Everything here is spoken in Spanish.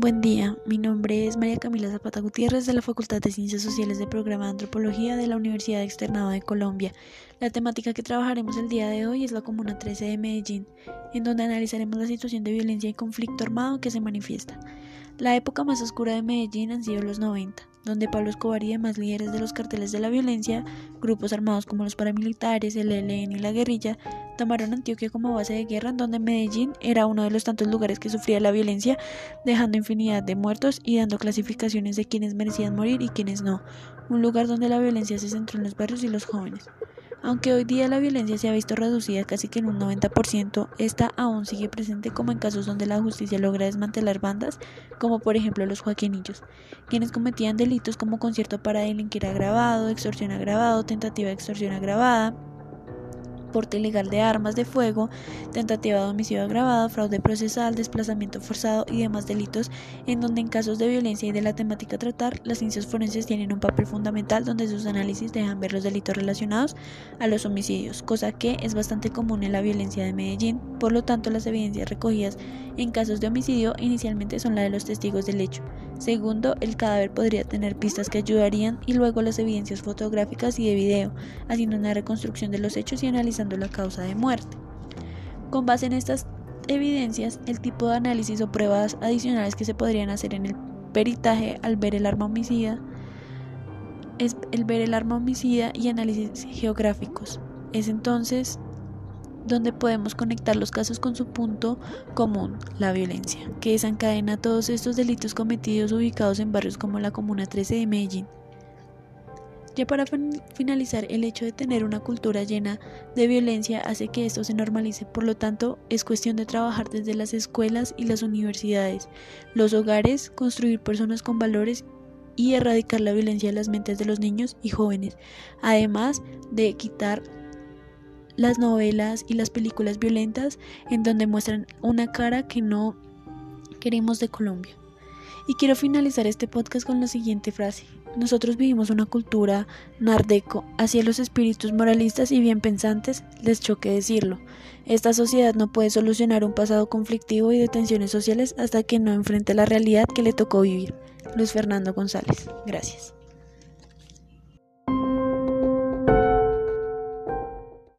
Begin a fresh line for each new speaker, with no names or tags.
Buen día, mi nombre es María Camila Zapata Gutiérrez de la Facultad de Ciencias Sociales del Programa de Antropología de la Universidad Externado de Colombia. La temática que trabajaremos el día de hoy es la Comuna 13 de Medellín, en donde analizaremos la situación de violencia y conflicto armado que se manifiesta. La época más oscura de Medellín han sido los 90, donde Pablo Escobar y demás líderes de los carteles de la violencia, grupos armados como los paramilitares, el ELN y la guerrilla, tomaron Antioquia como base de guerra en donde Medellín era uno de los tantos lugares que sufría la violencia, dejando infinidad de muertos y dando clasificaciones de quienes merecían morir y quienes no, un lugar donde la violencia se centró en los barrios y los jóvenes. Aunque hoy día la violencia se ha visto reducida casi que en un 90%, esta aún sigue presente como en casos donde la justicia logra desmantelar bandas, como por ejemplo los joaquinillos, quienes cometían delitos como concierto para delinquir agravado, extorsión agravado, tentativa de extorsión agravada, porte ilegal de armas de fuego, tentativa de homicidio agravado, fraude procesal, desplazamiento forzado y demás delitos, en donde en casos de violencia y de la temática a tratar, las ciencias forenses tienen un papel fundamental donde sus análisis dejan ver los delitos relacionados a los homicidios, cosa que es bastante común en la violencia de Medellín. Por lo tanto, las evidencias recogidas en casos de homicidio inicialmente son la de los testigos del hecho. Segundo, el cadáver podría tener pistas que ayudarían y luego las evidencias fotográficas y de video, haciendo una reconstrucción de los hechos y analizando la causa de muerte. Con base en estas evidencias, el tipo de análisis o pruebas adicionales que se podrían hacer en el peritaje al ver el arma homicida es el ver el arma homicida y análisis geográficos. Es entonces donde podemos conectar los casos con su punto común, la violencia, que desencadena todos estos delitos cometidos ubicados en barrios como la Comuna 13 de Medellín. Ya para finalizar, el hecho de tener una cultura llena de violencia hace que esto se normalice, por lo tanto es cuestión de trabajar desde las escuelas y las universidades, los hogares, construir personas con valores y erradicar la violencia de las mentes de los niños y jóvenes, además de quitar las novelas y las películas violentas en donde muestran una cara que no queremos de Colombia. Y quiero finalizar este podcast con la siguiente frase. Nosotros vivimos una cultura nardeco, hacia los espíritus moralistas y bien pensantes les choque decirlo. Esta sociedad no puede solucionar un pasado conflictivo y de tensiones sociales hasta que no enfrente la realidad que le tocó vivir. Luis Fernando González. Gracias.